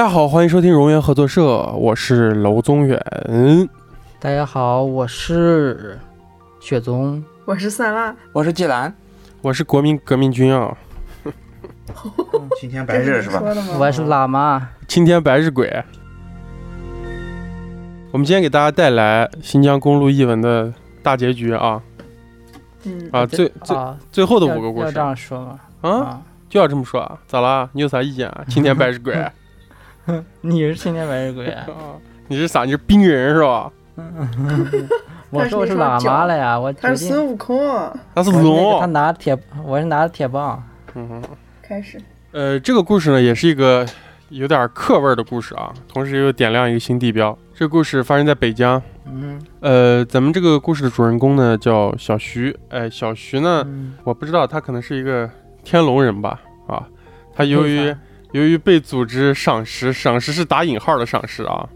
大家好，欢迎收听荣源合作社，我是娄宗远。大家好，我是雪宗，我是酸辣，我是季兰，我是国民革命军啊，青天白日是吧？我是喇嘛，青天白日鬼。我们今天给大家带来新疆公路译文的大结局啊，嗯啊最最啊，最后的五个故事要要这样说吗？啊，就要这么说啊？咋啦？你有啥意见啊？青天白日鬼啊？你是青天白日鬼啊？你是啥？你是冰人是吧？我说我是喇嘛了呀，我。他是孙悟空。他是龙他。拿铁，我是拿着铁棒。嗯哼。开始，呃，这个故事呢，也是一个有点客味儿的故事啊，同时又点亮一个新地标。这个故事发生在北疆。嗯，呃，咱们这个故事的主人公呢叫小徐。哎，小徐呢，嗯我不知道他可能是一个天龙人吧？啊，他由于由于被组织赏识，赏识是打引号的赏识啊。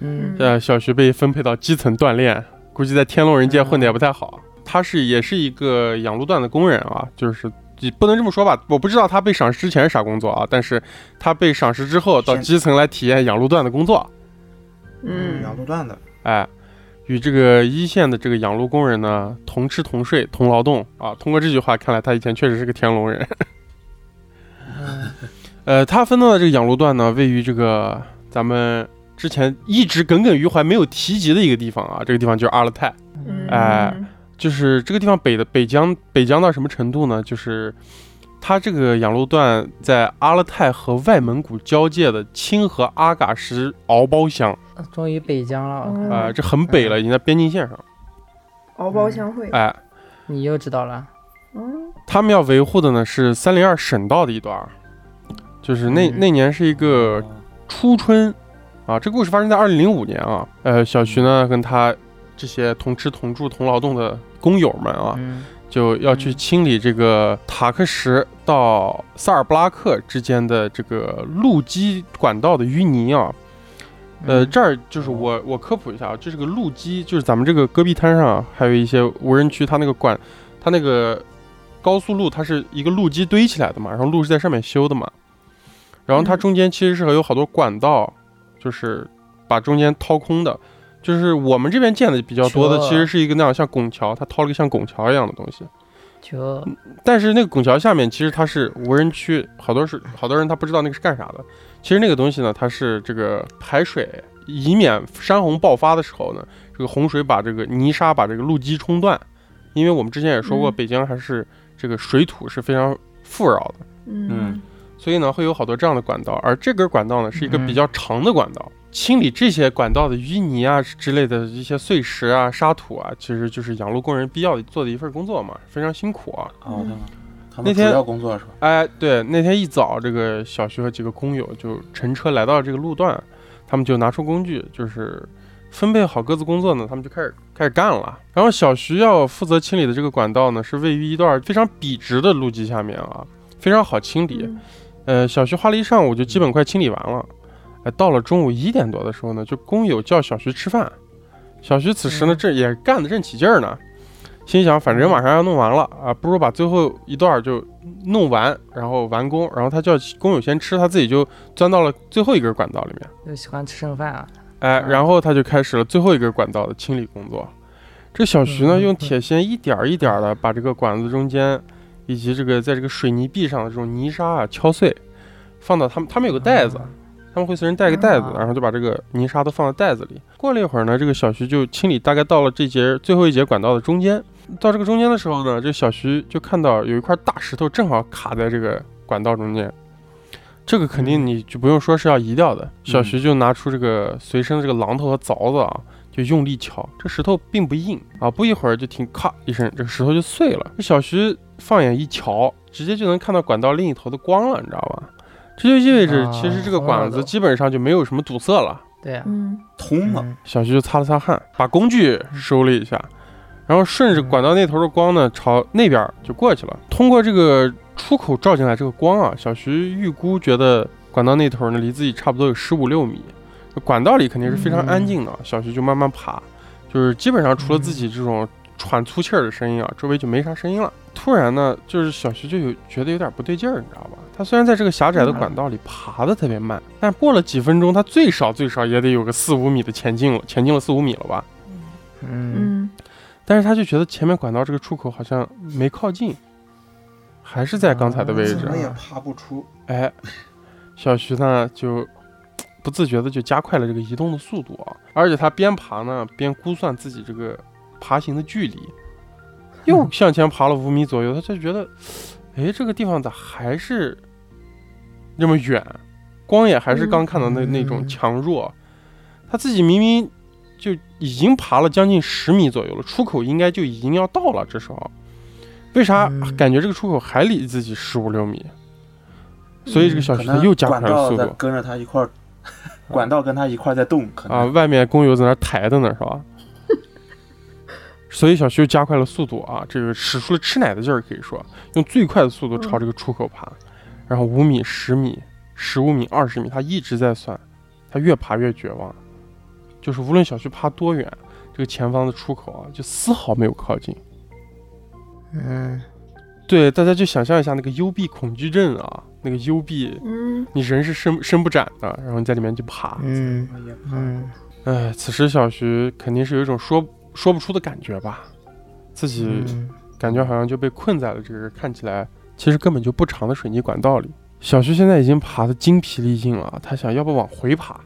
嗯呃，小徐被分配到基层锻炼，估计在天龙人界混的也不太好。他是也是一个养路段的工人啊，就是也不能这么说吧，我不知道他被赏识之前是啥工作啊，但是他被赏识之后到基层来体验养路段的工作，嗯，养路段的，哎，与这个一线的这个养路工人呢同吃同睡同劳动啊。通过这句话看来，他以前确实是个天龙人。呃，他分到的这个养路段呢，位于这个咱们之前一直耿耿于怀没有提及的一个地方啊，这个地方就是阿勒泰。嗯哎就是这个地方北的北疆，北疆到什么程度呢？就是它这个养路段在阿勒泰和外蒙古交界的清河阿嘎什敖包乡，终于北疆了，我看嗯啊、这很北了，已经在边境线上。敖包相会。哎，你又知道了。嗯，他们要维护的呢是三零二省道的一段儿，就是那、嗯那年是一个初春啊，这故事发生在二零零五年啊。呃，小徐呢跟他这些同吃同住同劳动的工友们啊，嗯就要去清理这个塔克什到萨尔布拉克之间的这个路基管道的淤泥啊。呃，嗯这儿就是我我科普一下啊，这是个路基，就是咱们这个戈壁滩上啊还有一些无人区，它那个管，它那个高速路它是一个路基堆起来的嘛，然后路是在上面修的嘛，然后它嗯中间其实是有好多管道，就是把中间掏空的。就是我们这边建的比较多的，其实是一个那样像拱桥，它掏了个像拱桥一样的东西。就但是那个拱桥下面其实它是无人区，好多是好多人他不知道那个是干啥的。其实那个东西呢，它是这个排水，以免山洪爆发的时候呢，这个洪水把这个泥沙把这个路基冲断。因为我们之前也说过，嗯北京还是这个水土是非常富饶的，嗯所以呢会有好多这样的管道。而这根管道呢是一个比较长的管道，清理这些管道的淤泥啊之类的一些碎石啊、沙土啊，其实就是养路工人必要做的一份工作嘛，非常辛苦啊。哦，他们他那天们主要工作是吧？哎，对，那天一早，这个小徐和几个工友就乘车来到这个路段，他们就拿出工具，就是分配好各自工作呢，他们就开始开始干了。然后小徐要负责清理的这个管道呢，是位于一段非常笔直的路基下面啊，非常好清理。嗯呃，小徐花了一上午就基本快清理完了。哎，到了中午一点多的时候呢，就工友叫小徐吃饭。小徐此时呢，嗯这也干得正起劲儿呢，心想反正马上要弄完了啊，不如把最后一段就弄完，然后完工。然后他叫工友先吃，他自己就钻到了最后一根管道里面。就喜欢吃剩饭啊。哎，嗯然后他就开始了最后一根管道的清理工作。这小徐呢，嗯用铁锨一点儿一点儿的把这个管子中间，以及这个在这个水泥壁上的这种泥沙啊敲碎，放到他们他们有个袋子，他们会随身带个袋子，啊然后就把这个泥沙都放到袋子里。过了一会儿呢，这个小徐就清理，大概到了这节最后一节管道的中间。到这个中间的时候呢，这小徐就看到有一块大石头正好卡在这个管道中间。这个肯定你就不用说是要移掉的。小徐就拿出这个随身的这个榔头和凿子啊，就用力敲。这石头并不硬啊，不一会儿就听咔一声，这个石头就碎了。这小徐放眼一瞧，直接就能看到管道另一头的光了，你知道吧？这就意味着啊其实这个管子基本上就没有什么堵塞了。对呀。嗯通了，嗯小徐就擦了擦汗，把工具收了一下，然后顺着管道那头的光呢，朝那边就过去了。通过这个出口照进来这个光啊，小徐预估觉得管道那头呢离自己差不多有十五六米，管道里肯定是非常安静的。小徐就慢慢爬，就是基本上除了自己这种喘粗气儿的声音啊，周围就没啥声音了。突然呢，就是小徐就有觉得有点不对劲儿，你知道吧？他虽然在这个狭窄的管道里爬得特别慢，但过了几分钟，他最少最少也得有个四五米的前进了，前进了四五米了吧？嗯嗯但是他就觉得前面管道这个出口好像没靠近，还是在刚才的位置怎。么也爬不出。哎，小徐呢就不自觉的就加快了这个移动的速度啊，而且他边爬呢边估算自己这个爬行的距离，又向前爬了五米左右，他就觉得，哎，这个地方咋还是那么远？光也还是刚看到那、那种嗯强弱，他自己明明就已经爬了将近十米左右了，出口应该就已经要到了，这时候，为啥嗯。感觉这个出口还离自己十五六米？所以这个小可能徐他又加快了速度。跟着他一块儿，管道跟他一块儿在动，可啊，外面工友在那抬的呢，是吧？所以小徐就加快了速度啊，这个使出了吃奶的劲儿，可以说用最快的速度朝这个出口爬，然后五米、十米、十五米、二十米，他一直在算，他越爬越绝望，就是无论小徐爬多远，这个前方的出口啊，就丝毫没有靠近。嗯。对，大家就想象一下那个幽闭恐惧症啊，那个幽闭，嗯。你人是伸伸不展的，然后你在里面就爬，嗯嗯。哎，此时小徐肯定是有一种说说不出的感觉吧，自己嗯感觉好像就被困在了这个看起来其实根本就不长的水泥管道里。小徐现在已经爬得精疲力尽了，他想要不往回爬，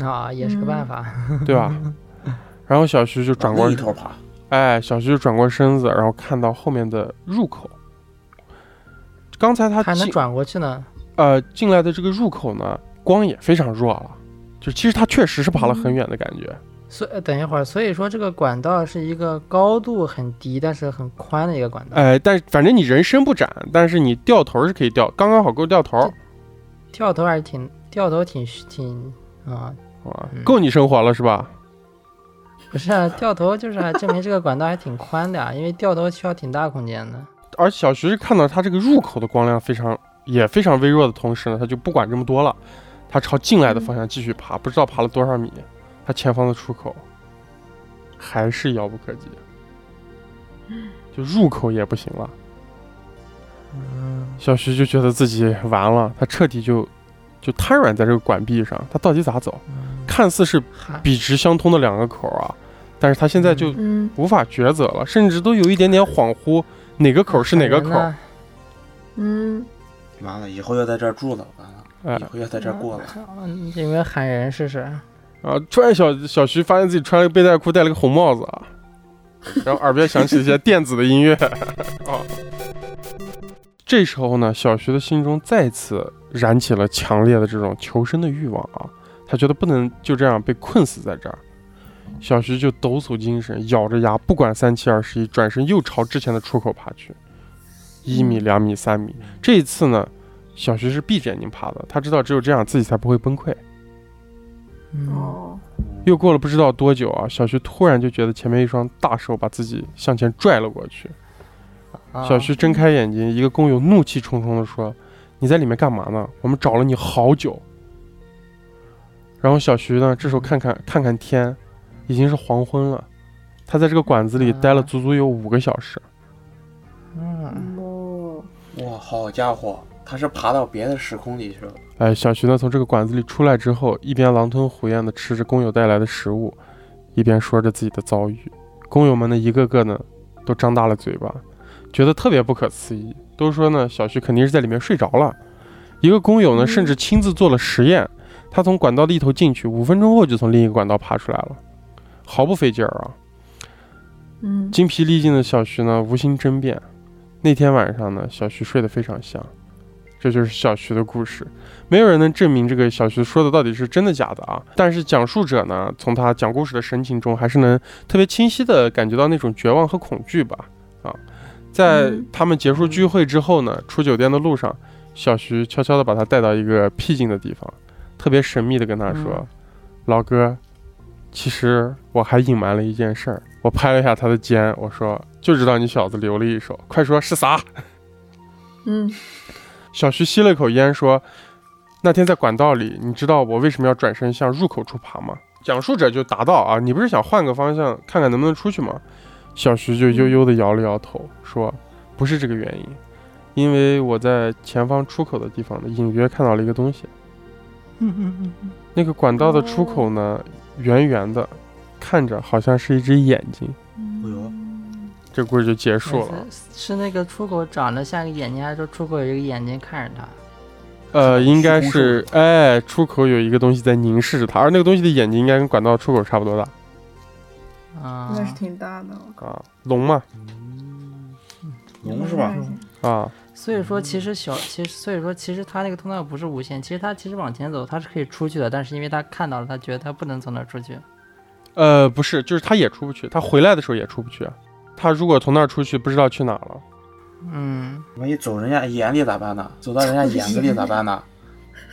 啊，也是个办法。对吧？然后小徐就转过一，头爬，哎，小徐就转过身子，然后看到后面的入口。刚才他还能转过去呢。呃进来的这个入口呢，光也非常弱了，就其实他确实是爬了很远的感觉。所以等一会儿，所以说这个管道是一个高度很低，但是很宽的一个管道。哎，但反正你人伸不展，但是你掉头是可以掉，刚刚好够掉头，掉头还是挺掉头挺挺啊，够你生活了是吧？不是啊，掉头就是啊证明这个管道还挺宽的啊，因为掉头需要挺大空间的。而小徐是看到他这个入口的光亮非常也非常微弱的同时呢，他就不管这么多了，他朝进来的方向继续爬，不知道爬了多少米，他前方的出口还是遥不可及，就入口也不行了。嗯小徐就觉得自己完了，他彻底就就瘫软在这个管壁上，他到底咋走？看似是笔直相通的两个口啊，但是他现在就嗯无法抉择了，甚至都有一点点恍惚，哪个口是哪个口？嗯完了以后要在这儿住了，完了哎以后要在这儿过了。你有没有喊人试试？啊！突然小小徐发现自己穿了个背带裤，戴了个红帽子啊，然后耳边响起一些电子的音乐 啊。这时候呢，小徐的心中再次燃起了强烈的这种求生的欲望啊，他觉得不能就这样被困死在这儿。小徐就抖擞精神，咬着牙，不管三七二十一，转身又朝之前的出口爬去。一米、两米、三米，这一次呢，小徐是闭着眼睛爬的，他知道只有这样自己才不会崩溃。嗯哦又过了不知道多久啊，小徐突然就觉得前面一双大手把自己向前拽了过去。啊小徐睁开眼睛，一个工友怒气冲冲地说：“你在里面干嘛呢？我们找了你好久。”然后小徐呢，这时候看看看看天，已经是黄昏了。他在这个馆子里待了足足有五个小时。嗯哦哇，好家伙，他是爬到别的时空里去了。哎，小徐呢从这个馆子里出来之后，一边狼吞虎咽地吃着工友带来的食物，一边说着自己的遭遇。工友们呢，一个个呢都张大了嘴巴，觉得特别不可思议，都说呢小徐肯定是在里面睡着了。一个工友呢，嗯甚至亲自做了实验，他从管道的一头进去，五分钟后就从另一个管道爬出来了，毫不费劲儿啊。嗯精疲力尽的小徐呢，无心争辩。那天晚上呢，小徐睡得非常香。这就是小徐的故事，没有人能证明这个小徐说的到底是真的假的啊。但是讲述者呢，从他讲故事的神情中，还是能特别清晰地感觉到那种绝望和恐惧吧。啊，在嗯他们结束聚会之后呢，出酒店的路上，小徐悄悄地把他带到一个僻静的地方，特别神秘地跟他说：“嗯老哥，其实我还隐瞒了一件事儿。”我拍了一下他的肩，我说：“就知道你小子留了一手，快说是啥？” 嗯小徐吸了一口烟，说：“那天在管道里，你知道我为什么要转身向入口处爬吗？”讲述者就答道：“啊，你不是想换个方向看看能不能出去吗？”小徐就悠悠地摇了摇头，说：“不是这个原因。因为我在前方出口的地方呢，隐约看到了一个东西。那个管道的出口呢，圆圆的，看着好像是一只眼睛。哎呦，这故事就结束了。是是那个出口长得像个眼睛，还是说出口有一个眼睛看着他？呃，应该是，哎，出口有一个东西在凝视着它，而那个东西的眼睛应该跟管道出口差不多大啊、那是挺大的，啊，龙嘛，龙是吧？啊，所以说，其实小，其实所以说，其实他那个通道不是无限，其实他其实往前走，他是可以出去的，但是因为他看到了，他觉得他不能从那儿出去。呃，不是，就是他也出不去，他回来的时候也出不去啊。他如果从那儿出去，不知道去哪儿了。嗯，万一走人家眼里咋办呢？走到人家眼子里咋办呢？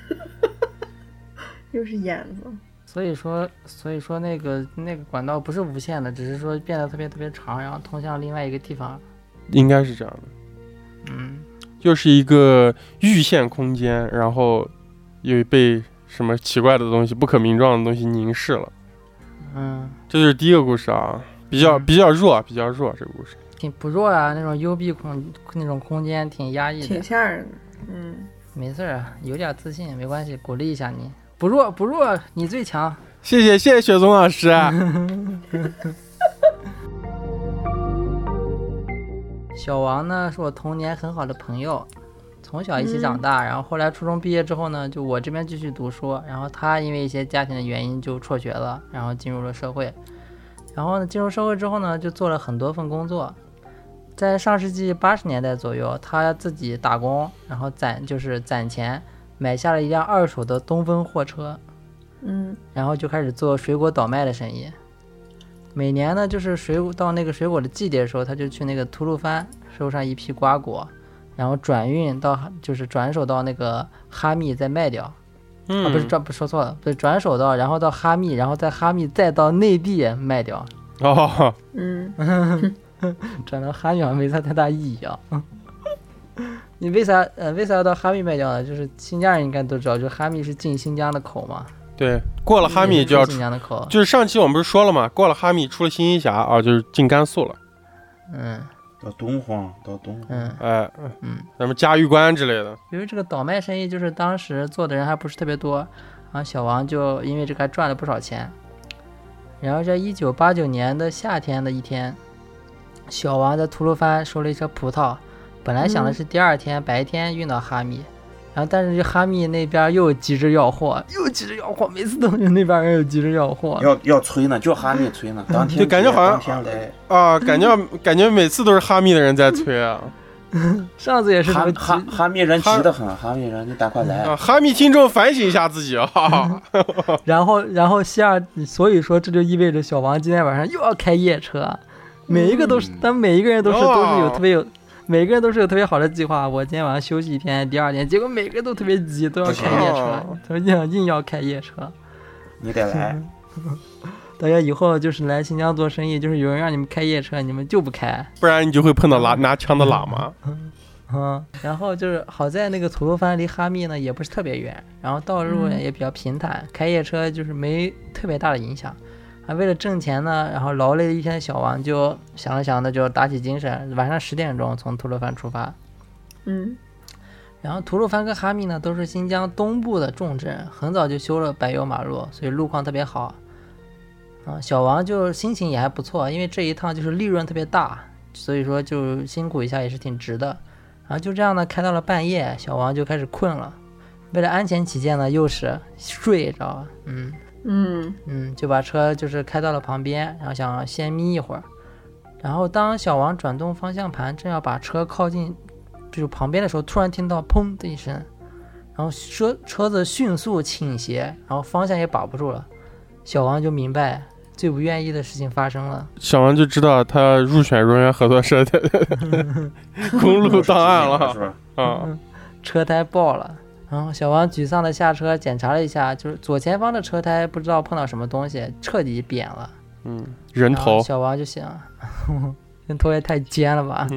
又是眼子，所以说，所以说那个那个管道不是无限的，只是说变得特别特别长，然后通向另外一个地方。应该是这样的，嗯，又是一个预限空间，然后又被什么奇怪的东西、不可名状的东西凝视了。嗯，这就是第一个故事啊，比较嗯比较弱，比较弱这个故事。挺不弱啊，那种幽闭空那种空间挺压抑的挺。吓人的。嗯，没事儿啊，有点自信没关系，鼓励一下你。不弱不弱，你最强。谢谢谢谢雪松老师。小王呢是我童年很好的朋友，从小一起长大，然后后来初中毕业之后呢，就我这边继续读书，然后他因为一些家庭的原因就辍学了，然后进入了社会。然后呢，进入社会之后呢，就做了很多份工作。在上世纪八十年代左右，他自己打工，然后攒就是攒钱，买下了一辆二手的东风货车，嗯，然后就开始做水果倒卖的生意。每年呢，就是水果到那个水果的季节的时候，他就去那个吐鲁番收上一批瓜果，然后转运到就是转手到那个哈密再卖掉。嗯，啊，不是转不说错了，不是转手到，然后到哈密，然后在哈密再到内地卖掉。哦，嗯，转到哈密好像没啥太大意义啊。你为啥呃为啥要到哈密卖掉呢？就是新疆人应该都知道，就哈密是进新疆的口嘛，对，过了哈密就要出进新，疆的口。就是上期我们不是说了嘛？过了哈密出了新一峡啊，就是进甘肃了。嗯到敦煌，到敦煌，嗯哎，嗯。什么嘉峪关之类的。由于这个倒卖生意，就是当时做的人还不是特别多，然后小王就因为这个还赚了不少钱。然后在一九八九年的夏天的一天，小王在吐鲁番收了一车葡萄，本来想的是第二天白天运到哈密，然后但是这哈密那边又急着要货，又急着要货，每次都是那边人又急着要货。要要催呢，就哈密催呢，当天就感觉好像天来。啊，感觉感觉每次都是哈密的人在催啊 上次也是哈哈哈密人急得很，哈密人你赶快来啊！！哈密听众反省一下自己啊！然后，然后西二，所以说这就意味着小王今天晚上又要开夜车，每一个都是，嗯但每一个人都是都是有哦特别有，每个人都是有特别好的计划。我今天晚上休息一天，第二天，结果每个人都特别急，都要开夜车哦，他说硬硬要开夜车。你得来，大家以后就是来新疆做生意，就是有人让你们开夜车，你们就不开。不然你就会碰到拿拿枪的喇嘛。嗯，然后就是好在那个吐鲁番离哈密呢也不是特别远，然后道路也比较平坦，开夜车就是没特别大的影响。啊，为了挣钱呢，然后劳累了一天的小王就想了想那，就打起精神，晚上十点钟从吐鲁番出发。嗯，然后吐鲁番跟哈密呢都是新疆东部的重镇，很早就修了柏油马路，所以路况特别好。啊，小王就心情也还不错，因为这一趟就是利润特别大，所以说就辛苦一下也是挺值的。然后就这样呢，开到了半夜，小王就开始困了。为了安全起见呢，又是睡着了，嗯嗯，嗯，就把车就是开到了旁边，然后想先眯一会儿。然后当小王转动方向盘，正要把车靠近就是旁边的时候，突然听到砰的一声，然后车车子迅速倾斜，然后方向也把不住了。小王就明白最不愿意的事情发生了。小王就知道他入选荣源合作社的 公路档案了是吧？啊！车胎爆了。然后小王沮丧的下车检查了一下，就是左前方的车胎不知道碰到什么东西，彻底扁了。嗯，人头小王就想，人头也太尖了吧？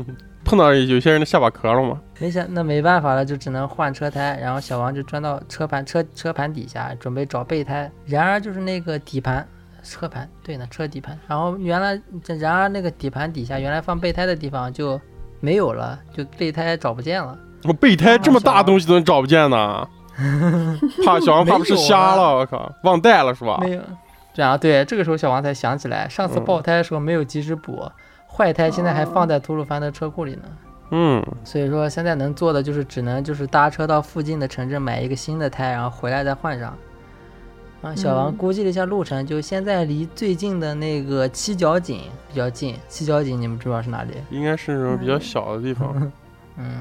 碰到有些人的下巴壳了吗？没想那没办法了，就只能换车胎。然后小王就钻到车盘车车盘底下，准备找备胎。然而就是那个底盘车盘，对呢，车底盘。然后原来这然而那个底盘底下原来放备胎的地方就没有了，就备胎找不见了。我备胎这么大东西都找不见呢，怕小王怕不是瞎了？我靠，忘带了是吧？没有。这样对，这个时候小王才想起来，上次嗯爆胎的时候没有及时补，坏胎现在还放在吐鲁番的车库里呢。嗯，所以说现在能做的就是只能就是搭车到附近的城镇买一个新的胎，然后回来再换上。啊，小王嗯估计了一下路程，就现在离最近的那个七角井比较近。七角井你们知道是哪里？应该是那种比较小的地方嗯，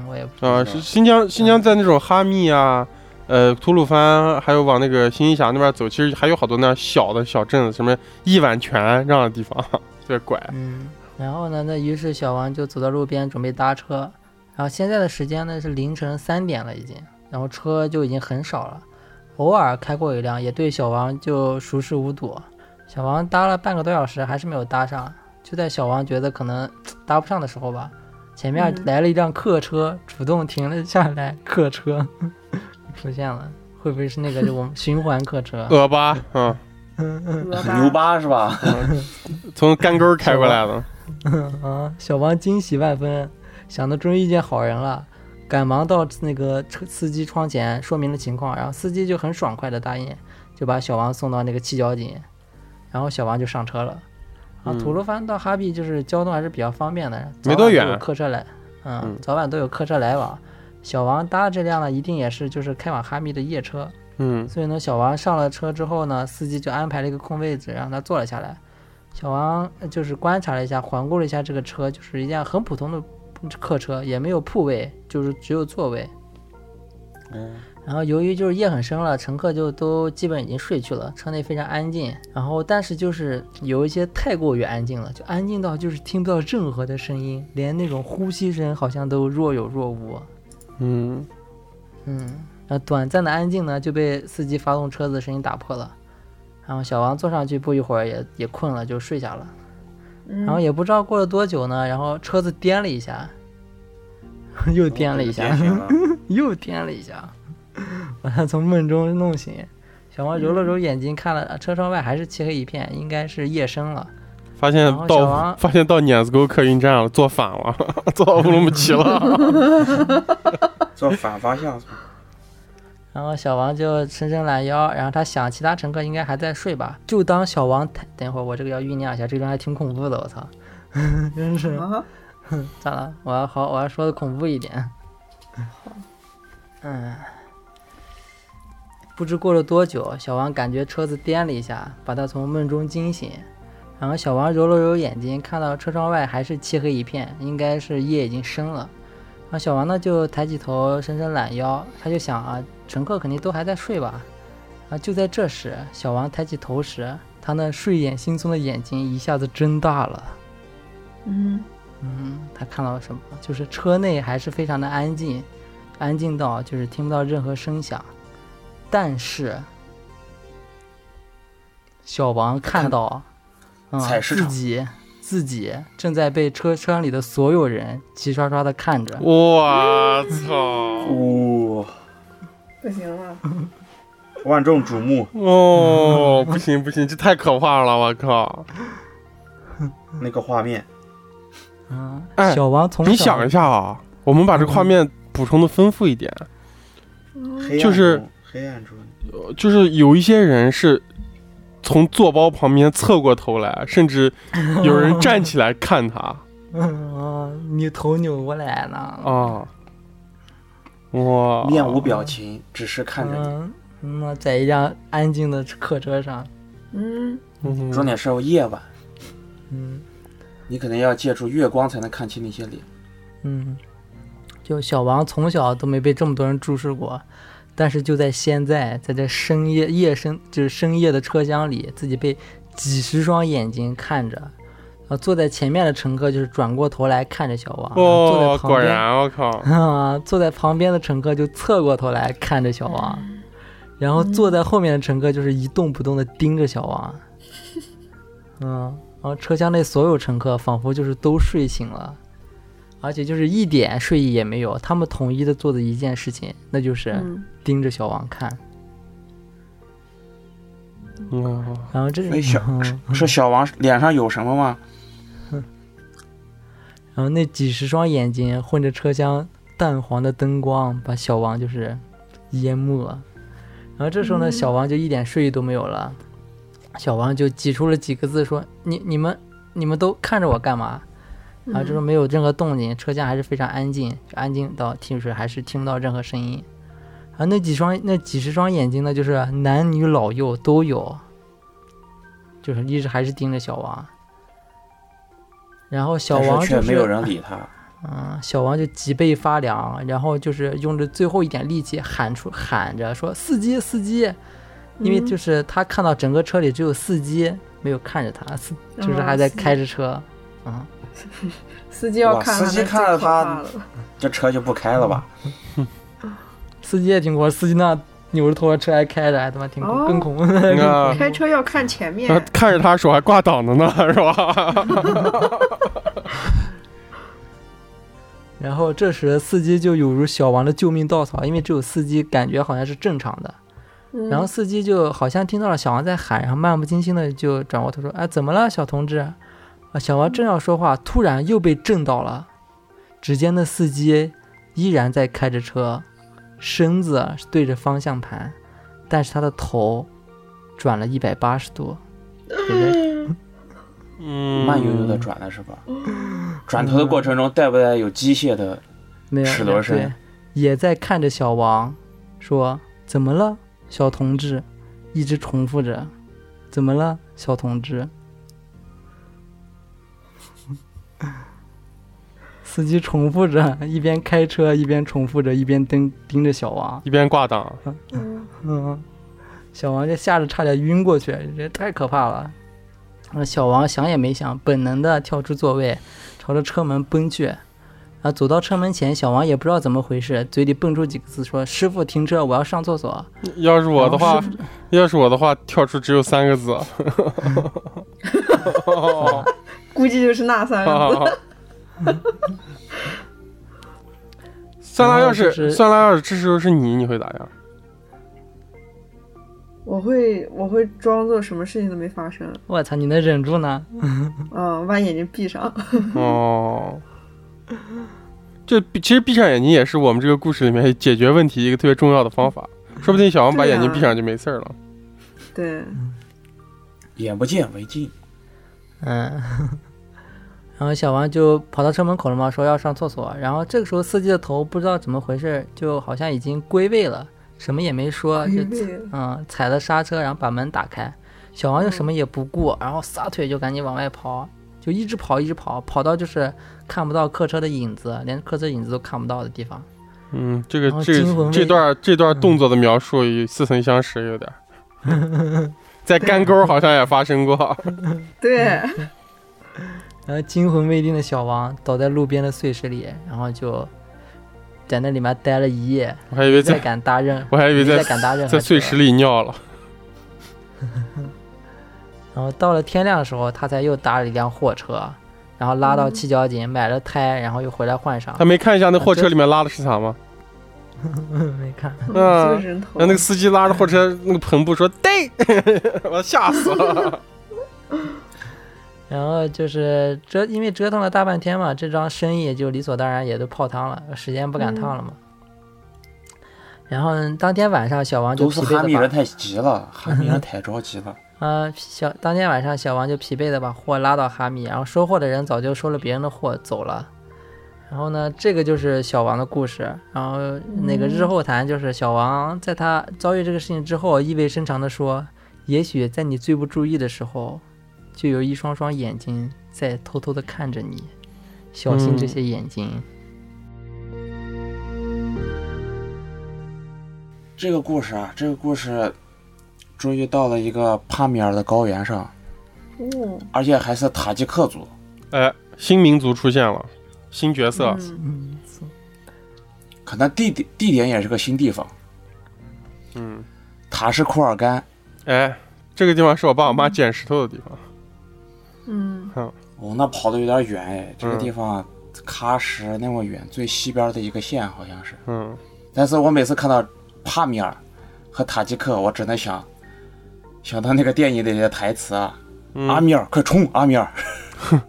我也不啊，知道是新疆新疆在那种哈密啊。呃，吐鲁番还有往那个新息峡那边走，其实还有好多那样小的小镇子，什么一碗泉这样的地方，特别拐。嗯，然后呢，那于是小王就走到路边准备搭车，然后现在的时间呢是凌晨三点了已经，然后车就已经很少了，偶尔开过一辆，也对小王就熟视无睹。小王搭了半个多小时还是没有搭上，就在小王觉得可能搭不上的时候吧，前面嗯来了一辆客车，主动停了下来，客车 出现了，会不会是那个就我们循环客车？恶巴，嗯，牛巴是吧？从干沟儿开过来的。啊，小王惊喜万分，想到终于遇见好人了，赶忙到那个车司机窗前说明了情况，然后司机就很爽快的答应，就把小王送到那个七角井，然后小王就上车了。啊，嗯吐鲁番到哈密就是交通还是比较方便的，没多远早晚都有客车来，嗯，嗯早晚都有客车来往。小王搭的这辆呢，一定也是就是开往哈密的夜车，嗯所以呢，小王上了车之后呢，司机就安排了一个空位置让他坐了下来。小王呃就是观察了一下，环顾了一下这个车，就是一辆很普通的客车，也没有铺位，就是只有座位。嗯，然后由于就是夜很深了，乘客就都基本已经睡去了，车内非常安静。然后但是就是有一些太过于安静了，就安静到就是听不到任何的声音，连那种呼吸声好像都若有若无。嗯，嗯，然后短暂的安静呢，就被司机发动车子的声音打破了。然后小王坐上去，不一会儿也也困了，就睡下了。然然后也不知道过了多久呢，然后车子颠了一下，又颠了一下，又颠了一下，把 他从梦中弄醒。小王揉了揉眼睛，看了车窗外还是漆黑一片，应该是夜深了。发现到王发现到碾子沟客运站了，坐反了，坐到乌鲁木齐了。坐反方向是吧？然后小王就伸伸懒腰，然后他想其他乘客应该还在睡吧，就当小王抬等会儿我这个要酝酿一下，这个还挺恐怖的，我操，真是。啊，算了，我要好，我要说的恐怖一点。嗯，不知过了多久，小王感觉车子颠了一下，把他从梦中惊醒。然后小王揉了揉眼睛，看到车窗外还是漆黑一片，应该是夜已经深了。然后小王呢就抬起头，伸伸懒腰，他就想啊，乘客肯定都还在睡吧。啊，就在这时，小王抬起头时，他那睡眼惺忪的眼睛一下子睁大了。嗯嗯，他看到了什么？就是车内还是非常的安静，安静到就是听不到任何声响。但是，小王看到，嗯，自己自己正在被车厢里的所有人齐刷刷的看着。我操！哦，不行了，万众瞩目，哦，不行不行，这太可怕了！我靠！那个画面，啊，哎小王从小你想一下啊，我们把这个画面补充的丰富一点，嗯就是中黑暗中，呃就是有一些人是从座包旁边侧过头来，甚至有人 站起来看他嗯，你头扭过来了。啊！哇，面无表情，只是看着你。嗯，那在一辆安静的客车上，嗯嗯重点是夜晚，嗯你可能要借助月光才能看清那些脸。嗯，就小王从小都没被这么多人注视过，但是就在现在，在这深夜夜深就是深夜的车厢里，自己被几十双眼睛看着。啊，坐在前面的乘客就是转过头来看着小王，坐在哦，果旁边然我靠！啊，坐在旁边的乘客就侧过头来看着小王，然后坐在后面的乘客就是一动不动的盯着小王。嗯，然后车厢内所有乘客仿佛就是都睡醒了，而且就是一点睡意也没有，他们统一的做的一件事情，那就是嗯盯着小王看。嗯，然后这小嗯是小王脸上有什么吗？然后那几十双眼睛混着车厢淡黄的灯光，把小王就是淹没了。然后这时候呢，嗯小王就一点睡意都没有了。小王就挤出了几个字说：“你你们你们都看着我干嘛？”然后这时候没有任何动静，车厢还是非常安静，安静到听水还是听不到任何声音。然后那几双那几十双眼睛呢，就是男女老幼都有，就是一直还是盯着小王。然后小王就是是却没有人理他。嗯，小王就脊背发凉，然后就是用着最后一点力气喊出喊着说：“司机，司机！”因为嗯就是他看到整个车里只有司机，没有看着他，司就是还在开着车。嗯，司机要看司机看了他 这车就不开了吧？司机也挺恐，司机那扭着头车还开着，还他妈挺恐哦更恐。啊，开车要看前面那，看着他手还挂档的呢，是吧？然后这时司机就有如小王的救命稻草，因为只有司机感觉好像是正常的。嗯然后司机就好像听到了小王在喊，然后漫不经心的就转过头说：“哎，怎么了，小同志？”啊，小王正要说话，突然又被震到了。只见那司机依然在开着车，身子是对着方向盘，但是他的头转了一百八十度，也在嗯，慢悠悠的转了是吧？转头的过程中带不带有机械的？齿轮声对，也在看着小王，说：“怎么了，小同志？”一直重复着：“怎么了，小同志？”司机重复着，一边开车一边重复着，一边盯盯着小王。一边挂档，嗯嗯，小王这吓得差点晕过去，这太可怕了。那小王想也没想，本能的跳出座位，朝着车门奔去。啊，走到车门前，小王也不知道怎么回事，嘴里蹦出几个字说：“师傅，停车，我要上厕所。要是”我的话 要是我的话，跳出只有三个字。估计就是那三个字。酸辣要是是酸辣要是这时候是你，你会咋样？我会我会装作什么事情都没发生，我操，你能忍住呢？嗯，把眼睛闭上。哦，这闭其实闭上眼睛也是我们这个故事里面解决问题一个特别重要的方法。说不定小王把眼睛闭上就没事儿了。对，眼不见为净。嗯。然后小王就跑到车门口了嘛，说要上厕所。然后这个时候司机的头不知道怎么回事，就好像已经归位了，什么也没说，就嗯踩了刹车，然后把门打开。小王就什么也不顾，然后撒腿就赶紧往外跑，就一直跑一直跑，跑到就是看不到客车的影子，连客车影子都看不到的地方。嗯，这个这这段这段动作的描述与似曾相识，有点。在干沟好像也发生过。对，然后惊魂未定的小王倒在路边的碎石里，然后就在那里面待了一夜，我还以为在，敢搭任，我还以为在敢搭任在碎石里尿了。然后到了天亮的时候，他才又搭了一辆货车，然后拉到嗯七角井买了胎，然后又回来换上他。没看一下那货车里面拉的是啥吗？没看，嗯嗯是个人头然后那个司机拉着货车那个篷布说：“对，我吓死了。然后就是折，因为折腾了大半天嘛，这桩生意就理所当然也都泡汤了，时间不赶趟了嘛。然后当天晚上，小王就都是疲惫的把哈密人太急了，哈密人 太着急了。呃小当天晚上，小王就疲惫的把货拉到哈密，然后收货的人早就收了别人的货走了。然后呢，这个就是小王的故事。然后那个日后谈就是小王在他遭遇这个事情之后，意味深长的说：“也许在你最不注意的时候，就有一双双眼睛在偷偷的看着你，小心这些眼睛。这个故事啊，这个故事终于到了一个帕米尔的高原上，哦，而且还是塔吉克族。”哎，新民族出现了，新角色。可能地点地点也是个新地方，嗯，塔什库尔干。哎，这个地方是我爸我妈捡石头的地方。嗯哦，那跑的有点远哎，这个嗯地方喀什那么远，最西边的一个县好像是。嗯，但是我每次看到帕米尔和塔吉克，我只能想想到那个电影里的台词啊，嗯阿米尔，快冲，阿米尔！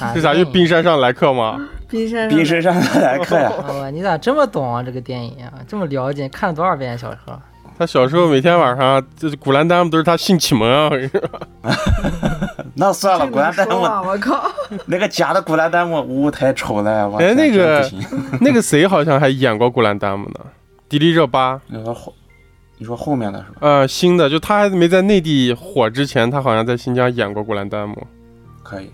啊这咋就冰山上来客吗？冰山上冰山上来客呀，哦，你咋这么懂啊？这个电影啊，这么了解，看了多少遍小说？他小时候每天晚上，这古兰丹姆都是他性启蒙啊！我跟你说那算了，古兰丹木能说吗？我靠！那个假的古兰丹姆，呜，太丑了，我哎那个。那个谁好像还演过古兰丹姆呢，迪丽热巴。你说后，你说后面的是吧？呃，新的就他还没在内地火之前，他好像在新疆演过古兰丹姆。可以。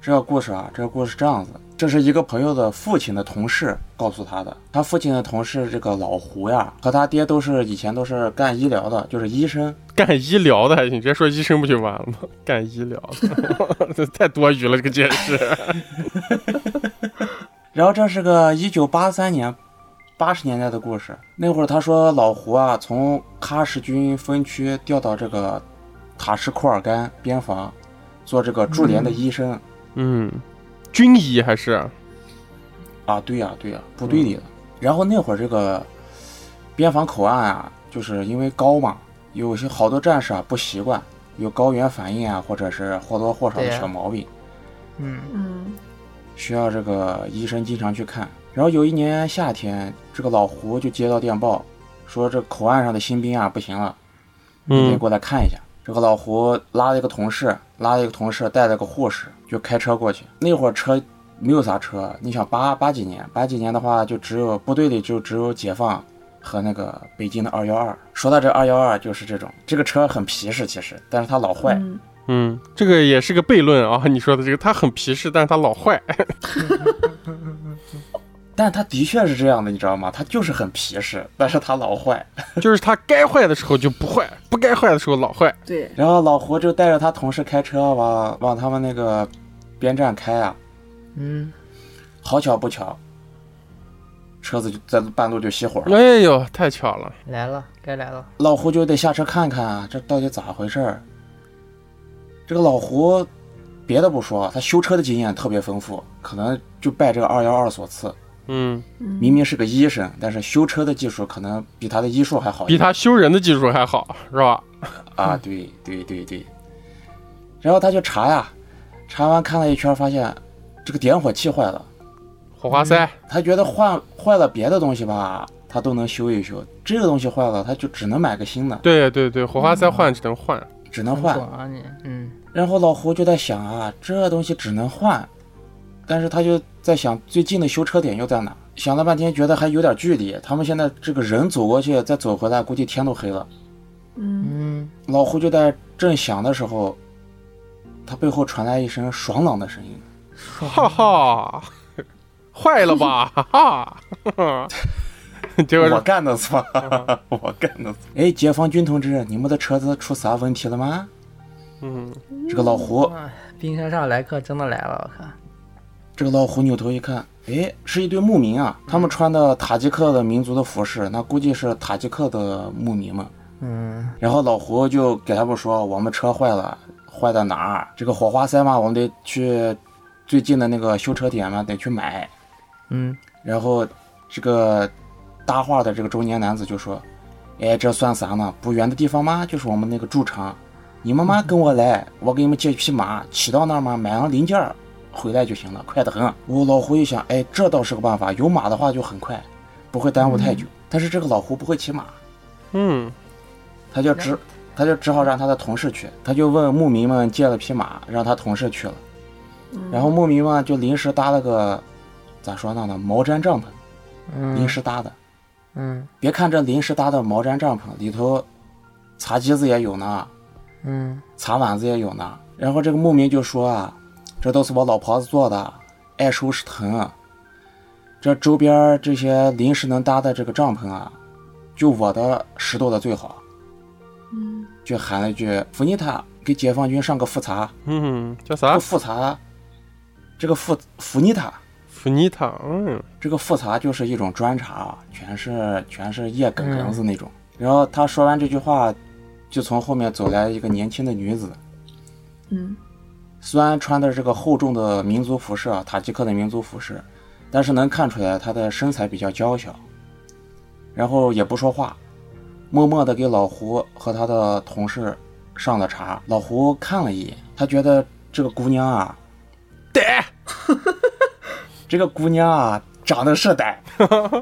这个故事啊，这个故事这样子，这是一个朋友的父亲的同事告诉他的。他父亲的同事这个老胡呀，和他爹都是以前都是干医疗的，就是医生。干医疗的还行，直接说医生不就完了吗？干医疗的，这太多余了，这个解释。然后这是个一九八三年，八十年代的故事。那会儿他说老胡啊，从喀什军分区调到这个塔什库尔干边防，做这个驻连的医生。嗯，军医还是啊，对呀、对呀、部队里的。然后那会儿这个边防口岸啊，就是因为高嘛，有些好多战士啊不习惯，有高原反应啊，或者是或多或少的小毛病，嗯嗯需要这个医生经常去看。然后有一年夏天，这个老胡就接到电报，说这口岸上的新兵啊不行了，你得嗯过来看一下。这个老胡拉了一个同事，拉了一个同事，带了个护士，就开车过去。那会儿车没有啥车，你想八八几年，八几年的话，就只有部队里就只有解放和那个北京的二幺二。说到这二幺二，就是这种，这个车很皮实，其实，但是它老坏。嗯嗯，这个也是个悖论啊。你说的这个，它很皮实，但是它老坏。但他的确是这样的，你知道吗？他就是很皮实，但是他老坏。就是他该坏的时候就不坏，不该坏的时候老坏。对，然后老胡就带着他同事开车往往他们那个边站开啊，嗯，好巧不巧，车子就在半路就熄火了。哎呦，太巧了。来了，该来了。老胡就得下车看看啊，这到底咋回事儿？这个老胡，别的不说，他修车的经验特别丰富，可能就拜这个二幺二所赐。嗯，嗯明明是个医生，但是修车的技术可能比他的医术还好。比他修人的技术还好，是吧？啊，对对对对。然后他就查呀，查完看了一圈，发现这个点火器坏了。火花塞，他觉得换坏了别的东西吧，他都能修一修。这个东西坏了，他就只能买个新的，对对对，火花塞换只能换。只能换。懂啊你，嗯然后老胡就在想啊，这东西只能换，但是他就在想最近的修车点又在哪？想了半天，觉得还有点距离。他们现在这个人走过去，再走回来，估计天都黑了。嗯嗯，老胡就在正想的时候，他背后传来一声爽朗的声音。哈哈，坏了吧？哈哈，结果我是干的错，我干的错。哎，解放军同志，你们的车子出啥问题了吗？嗯，这个老胡，冰山上来客真的来了，我看。这个老胡扭头一看，哎，是一对牧民啊，他们穿的塔吉克的民族的服饰，那估计是塔吉克的牧民们。嗯然后老胡就给他们说，我们车坏了，坏在哪儿？这个火花塞嘛，我们得去最近的那个修车点嘛，得去买。嗯然后这个搭话的这个中年男子就说：“哎，这算啥呢？不远的地方吗，就是我们那个驻场。你们嘛跟我来，我给你们借一匹马，骑到那儿嘛，买上零件儿，回来就行了，快得很。”我老胡一想，哎，这倒是个办法，有马的话就很快，不会耽误太久。但是这个老胡不会骑马，嗯，他就只他就只好让他的同事去，他就问牧民们借了匹马，让他同事去了。然后牧民们就临时搭了个，咋说呢呢，毛毡帐篷，临嗯时搭的。嗯别看这临时搭的毛毡帐篷里头，茶几子也有呢，嗯茶碗子也有呢。然后这个牧民就说啊，这都是我老婆子做的，爱收拾疼。这周边这些临时能搭的这个帐篷啊，就我的拾掇的最好。嗯就喊了一句：“福尼塔，给解放军上个复查。嗯，叫啥个？复查，这个复福尼塔，福尼塔。嗯，这个复查就是一种砖茶，全是全是叶梗梗子那种。然后他说完这句话，就从后面走来一个年轻的女子，嗯虽然穿的这个厚重的民族服饰啊，塔吉克的民族服饰，但是能看出来他的身材比较娇小，然后也不说话，默默地给老胡和他的同事上了茶。老胡看了一眼，他觉得这个姑娘啊，这个姑娘啊，长得是呆，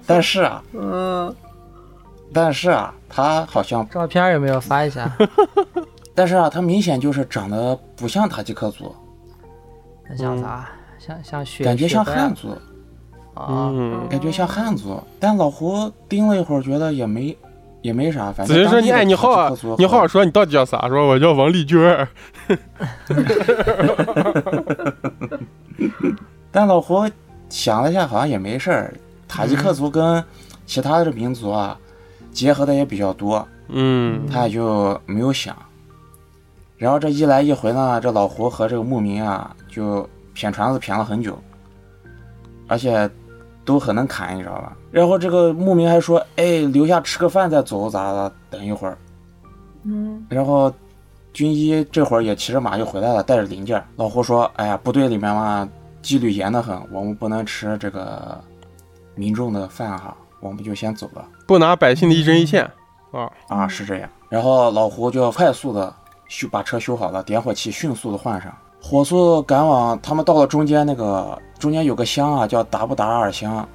但是啊，嗯，但是啊，她好像，照片有没有发一下？但是啊，他明显就是长得不像塔吉克族，那像啥？像像雪，感觉像汉族，啊。嗯，感觉像汉族。但老胡盯了一会儿，觉得也没也没啥，反正子云说你哎，你好你好好说，你到底叫啥？说我叫王丽娟儿。但老胡想了一下，好像也没事儿。塔吉克族跟其他的民族啊结合的也比较多，嗯他也就没有想。然后这一来一回呢，这老胡和这个牧民啊就谝传子谝了很久，而且都很能侃，你知道吧？然后这个牧民还说：“哎，留下吃个饭再走咋的？等一会儿。”嗯然后军医这会儿也骑着马就回来了，带着零件儿。老胡说：“哎呀，部队里面嘛，纪律严得很，我们不能吃这个民众的饭哈，我们就先走了。不拿百姓的一针一线啊。”啊，是这样。然后老胡就快速的修把车修好了，点火器迅速的换上，火速赶往他们到了中间那个中间有个乡啊，叫达布达尔乡。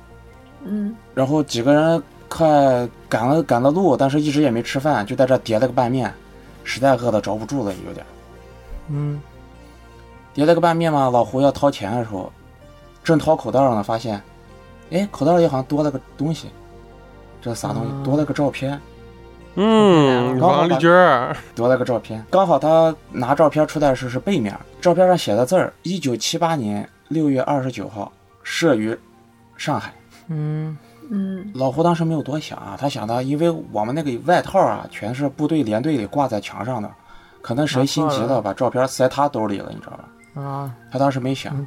嗯然后几个人快赶了赶了路，但是一直也没吃饭，就在这叠了个拌面，实在饿的着不住了，有点。嗯，叠了个拌面嘛，老胡要掏钱的时候，正掏口袋呢，发现，哎，口袋里好像多了个东西，这啥东西？啊多了个照片，嗯，王丽娟儿。多了个照片。刚好他拿照片出来的时候是背面，照片上写的字儿：一九七八年六月二十九号，摄于上海。嗯嗯老胡当时没有多想啊，他想到，因为我们那个外套啊，全是部队连队里挂在墙上的，可能谁心急了了，把照片塞他兜里了，你知道吧？啊，他当时没想嗯，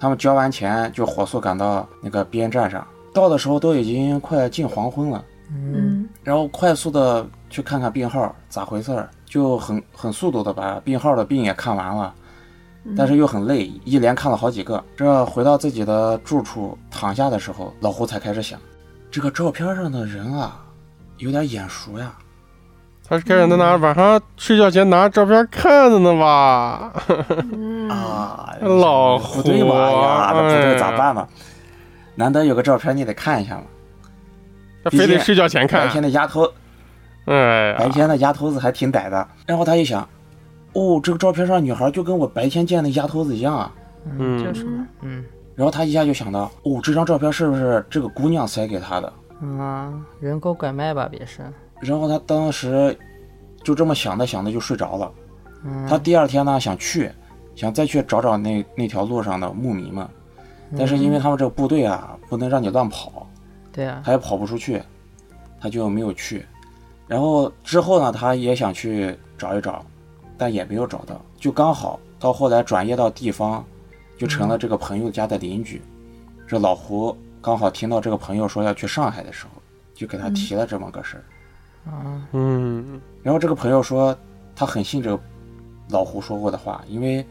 他们交完钱就火速赶到那个边站上，到的时候都已经快近黄昏了，嗯嗯然后快速的去看看病号咋回事儿，就很很速度的把病号的病也看完了，但是又很累，一连看了好几个。这回到自己的住处躺下的时候，老胡才开始想，这个照片上的人啊，有点眼熟呀。他是开始在那晚上睡觉前拿照片看着呢吧？嗯 啊，老不对嘛胡呀，那不哎对咋办嘛？难得有个照片，你得看一下嘛。他非得睡觉前看白。天的丫头，哎，白天的丫头子还挺歹的。然后他一想，哦，这个照片上女孩就跟我白天见的丫头子一样啊。嗯就是嘛，嗯然后他一下就想到，哦，这张照片是不是这个姑娘塞给他的？啊，人狗拐卖吧，别是，然后他当时就这么想着想着就睡着了。嗯，他第二天呢想去，想再去找找那那条路上的牧民们，但是因为他们这个部队啊，不能让你乱跑，对啊，他也跑不出去，他就没有去。然后之后呢，他也想去找一找，但也没有找到，就刚好到后来转业到地方，就成了这个朋友家的邻居。这老胡刚好听到这个朋友说要去上海的时候，就给他提了这么个事儿。啊，嗯，然后这个朋友说，他很信这个老胡说过的话，因为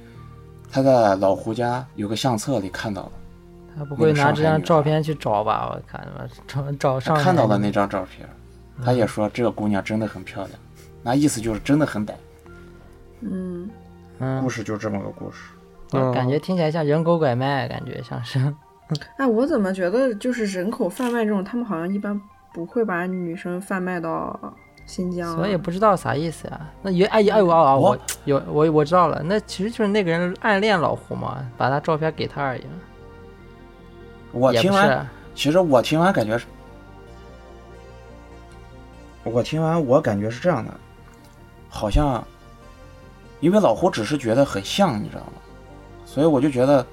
他在老胡家有个相册里看到了，他不会拿这张照片去找吧？我看吧，找找上看到了那张照片，他也说这个姑娘真的很漂亮，那意思就是真的很歹。嗯嗯故，事就这么个故事。嗯感觉听起来像人口拐卖，感觉像是，哎，我怎么觉得就是人口贩卖这种，他们好像一般不会把女生贩卖到新疆、啊，所以不知道啥意思呀。那也哎哎我啊我我有我我知道了，那其实就是那个人暗恋老胡嘛，把他照片给他而已，我听完，其实我听完感觉是，我听完我感觉是这样的，好像，因为老胡只是觉得很像，你知道吗？所以我就觉得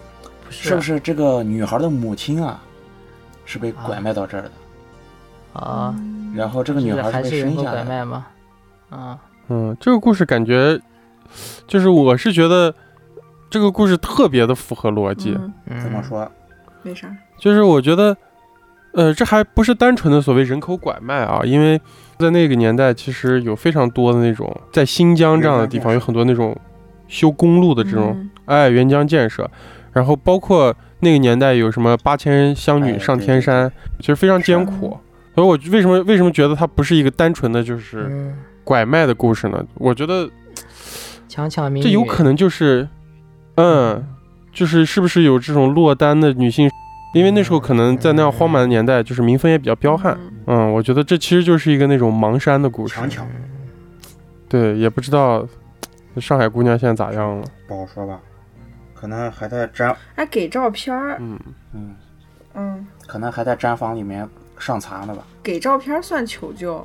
是是不是这个女孩的母亲啊，是被拐啊卖到这儿的？啊？然后这个女孩是被生下来的。拐卖吗？啊，嗯，这个故事感觉，就是我是觉得这个故事特别的符合逻辑，怎么？说？为啥？就是我觉得，呃，这还不是单纯的所谓人口拐卖啊，因为在那个年代，其实有非常多的那种在新疆这样的地方，有很多那种修公路的这种嗯哎援疆建设，然后包括那个年代有什么八千乡女哎上天山，其实非常艰苦。所以我为什么为什么觉得它不是一个单纯的就是嗯，拐卖的故事呢？我觉得 强抢民这有可能就是，嗯，就是是不是有这种落单的女性因为那时候可能在那样荒蛮的年代，就是民风也比较彪悍。嗯嗯，我觉得这其实就是一个那种盲山的故事强。强对，也不知道上海姑娘现在咋样了。不好说吧，可能还在毡，还给照片儿，嗯，嗯，嗯，可能还在毡房里面上茶呢吧。给照片儿算求救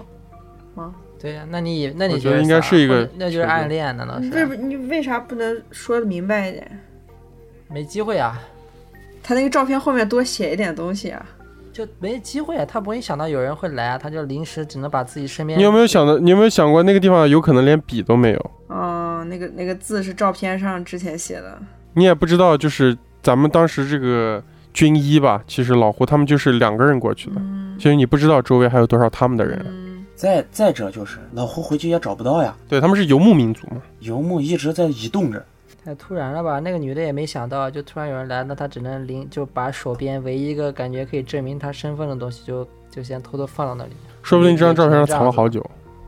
吗？对呀、那你以那你我觉得应该是一个那就是暗恋，难道你为是？你为啥不能说的明白一点？没机会啊，他那个照片后面多写一点东西啊！就没机会啊，他不会想到有人会来啊，他就临时只能把自己身边。你有没有想到？你有没有想过那个地方有可能连笔都没有？哦，那个那个字是照片上之前写的，你也不知道，就是咱们当时这个军医吧，其实老胡他们就是两个人过去的，嗯其实你不知道周围还有多少他们的人。嗯再再者就是老胡回去也找不到呀，对，他们是游牧民族嘛。游牧一直在移动着。太突然了吧？那个女的也没想到，就突然有人来，那她只能拎就把手边唯一一个感觉可以证明她身份的东西就就先偷偷放到那里。说不定这张照片上藏了好久，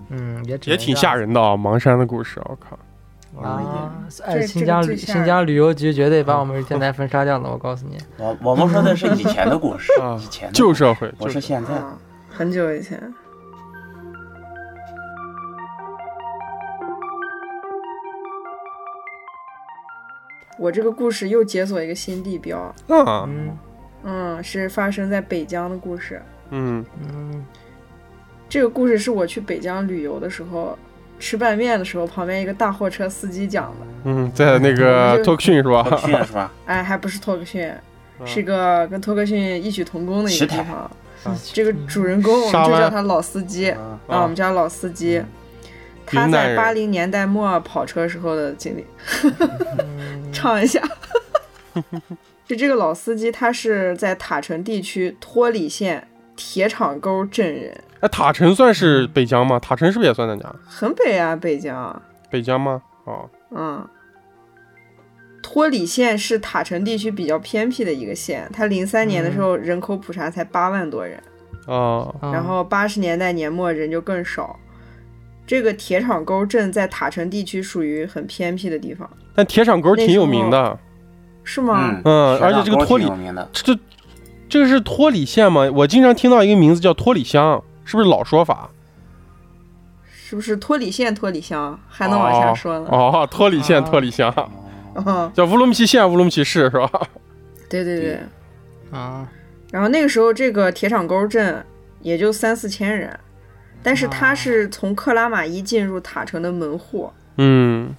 嗯，也也挺吓人的啊！盲山的故事，我靠。子啊！哎，新疆新疆旅游局绝对把我们电 台分杀掉的，我告诉你。我我们说的是以前的故事 啊，以前的旧社会，我是现在。啊，很久以前。我这个故事又解锁一个新地标，啊，嗯嗯，是发生在北疆的故事。嗯嗯，这个故事是我去北疆旅游的时候，吃拌面的时候，旁边一个大货车司机讲的。嗯，在那个托克逊是吧？托克逊是吧？哎，还不是托克逊，嗯 是个跟托克逊异曲同工的一个地方。啊这个主人公我们就叫他老司机啊啊，我们叫老司机。他在八零年代末跑车时候的经历，嗯 唱一下。就这个老司机，他是在塔城地区托里县铁厂沟镇人，哎，塔城算是北疆吗？塔城是不是也算咱家？很北啊，北疆。北疆吗？哦，嗯，托里县是塔城地区比较偏僻的一个县，它零三年的时候人口普查才八万多人，哦，嗯然后八十年代年末人就更少。这个铁厂沟镇在塔城地区属于很偏僻的地方，但铁厂沟挺有名的，是吗？嗯嗯而且这个托里这这个是托里县吗？我经常听到一个名字叫托里乡，是不是老说法？是不是托里县托里乡还能往下说呢？哦，托里县啊托里乡，嗯，叫乌鲁木齐县乌鲁木齐市是吧？对对对。啊，然后那个时候，这个铁厂沟镇也就三四千人，但是他是从克拉玛依进入塔城的门户，嗯，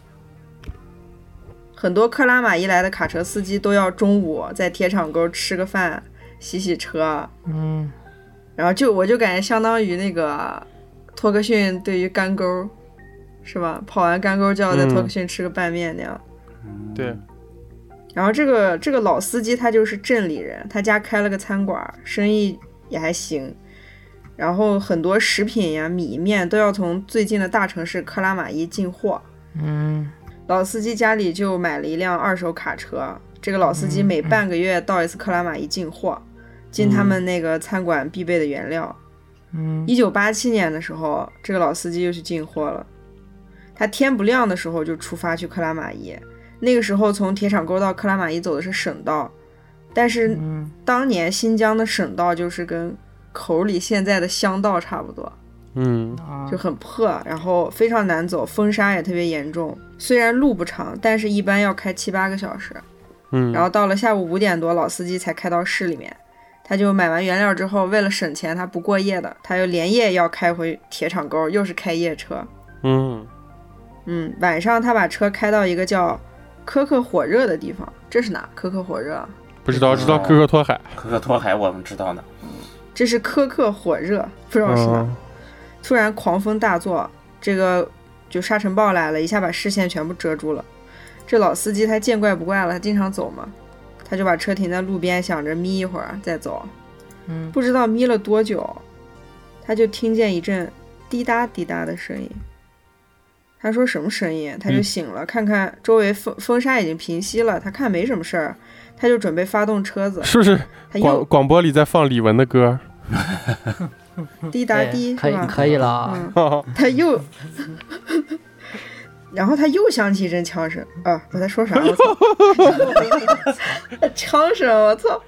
很多克拉玛依来的卡车司机都要中午在铁厂沟吃个饭、洗洗车，嗯然后就我就感觉相当于那个托克逊对于干沟，是吧？跑完干沟就要在嗯托克逊吃个拌面那样。对，然后这个这个老司机他就是镇里人，他家开了个餐馆，生意也还行。然后很多食品呀、米面都要从最近的大城市克拉玛依进货。嗯老司机家里就买了一辆二手卡车，这个老司机每半个月到一次克拉玛依进货，进他们那个餐馆必备的原料。嗯一九八七年的时候，这个老司机又去进货了。他天不亮的时候就出发去克拉玛依，那个时候从铁厂沟到克拉玛依走的是省道，但是嗯当年新疆的省道就是跟口里现在的乡道差不多，嗯啊就很破，然后非常难走，风沙也特别严重。虽然路不长，但是一般要开七八个小时。嗯，然后到了下午五点多，老司机才开到市里面。他就买完原料之后，为了省钱，他不过夜的，他又连夜要开回铁厂沟，又是开夜车。嗯嗯，晚上他把车开到一个叫科克火热的地方，这是哪？科克火热，不知道知道科克托海，科克托海我们知道呢，这是科克火热，不知道是哪。嗯突然狂风大作，这个就沙尘暴来了，一下把视线全部遮住了。这老司机他见怪不怪了，他经常走嘛，他就把车停在路边，想着眯一会儿再走。嗯不知道眯了多久，他就听见一阵滴答滴答的声音。他说什么声音？他就嗯醒了，看看周围风风沙已经平息了，他看没什么事儿，他就准备发动车子。是不是广广播里在放李玟的歌？滴答滴，可以？可以了他又，然后他又响起一阵枪声啊！我在说啥？我操！枪声！我操！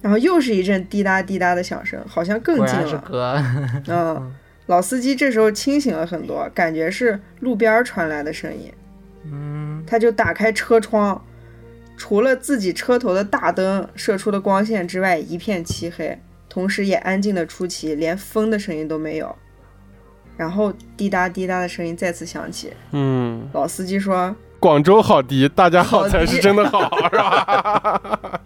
然后又是一阵滴答滴答的响声，好像更近了。哥，嗯，老司机这时候清醒了很多，感觉是路边儿传来的声音，嗯，他就打开车窗，除了自己车头的大灯射出的光线之外，一片漆黑，同时也安静的出奇，连风的声音都没有。然后滴答滴答的声音再次响起，嗯，老司机说广州好迪，大家好好才是真的好，是吧？